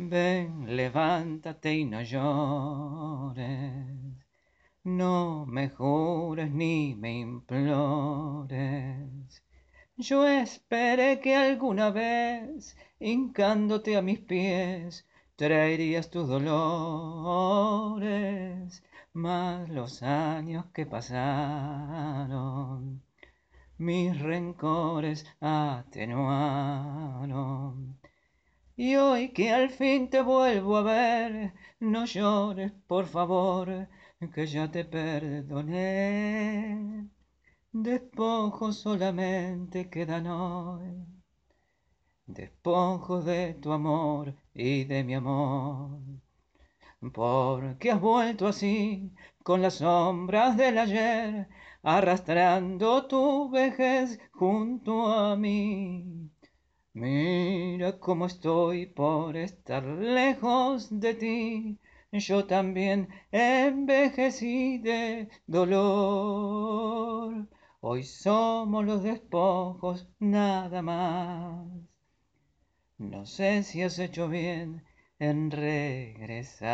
Ven, levántate y no llores. No me jures ni me implores. Yo esperé que alguna vez, hincándote a mis pies, traerías tus dolores, mas los años que pasaron, mis rencores atenuaron. Y hoy que al fin te vuelvo a ver, no llores, por favor, que ya te perdoné. Despojos solamente quedan hoy, despojos de tu amor y de mi amor. Porque has vuelto así con las sombras del ayer, arrastrando tu vejez junto a mí. Mira cómo estoy por estar lejos de ti, yo también envejecí de dolor. Hoy somos los despojos nada más. No sé si has hecho bien en regresar.